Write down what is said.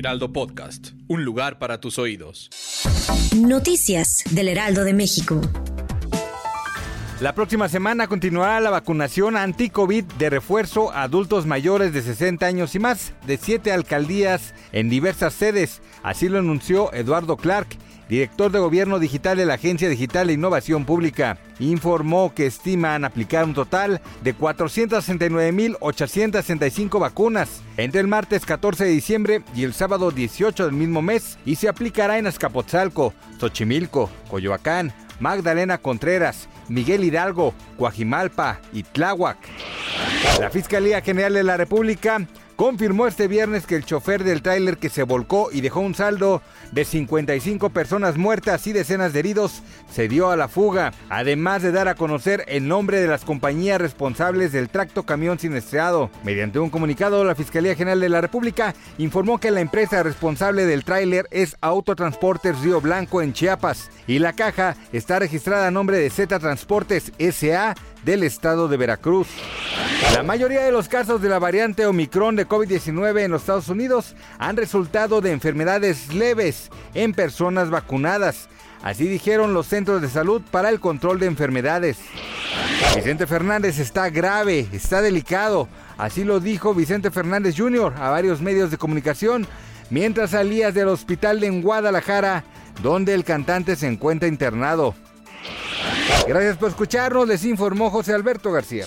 Heraldo Podcast, un lugar para tus oídos. Noticias del Heraldo de México. La próxima semana continuará la vacunación anti-COVID de refuerzo a adultos mayores de 60 años y más de siete alcaldías en diversas sedes. Así lo anunció Eduardo Clark, director de Gobierno Digital de la Agencia Digital e Innovación Pública. Informó que estiman aplicar un total de 469.865 vacunas entre el martes 14 de diciembre y el sábado 18 del mismo mes y se aplicará en Azcapotzalco, Xochimilco, Coyoacán, Magdalena Contreras, Miguel Hidalgo, Coajimalpa y Tláhuac. La Fiscalía General de la República confirmó este viernes que el chofer del tráiler que se volcó y dejó un saldo de 55 personas muertas y decenas de heridos se dio a la fuga, además de dar a conocer el nombre de las compañías responsables del tracto camión siniestrado. Mediante un comunicado, la Fiscalía General de la República informó que la empresa responsable del tráiler es Autotransportes Río Blanco en Chiapas y la caja está registrada a nombre de Z Transportes SA del estado de Veracruz. La mayoría de los casos de la variante Omicron de COVID-19 en los Estados Unidos han resultado de enfermedades leves en personas vacunadas. Así dijeron los centros de salud para el control de enfermedades. Vicente Fernández está grave, está delicado. Así lo dijo Vicente Fernández Jr. a varios medios de comunicación mientras salía del hospital en Guadalajara, donde el cantante se encuentra internado. Gracias por escucharnos, les informó José Alberto García.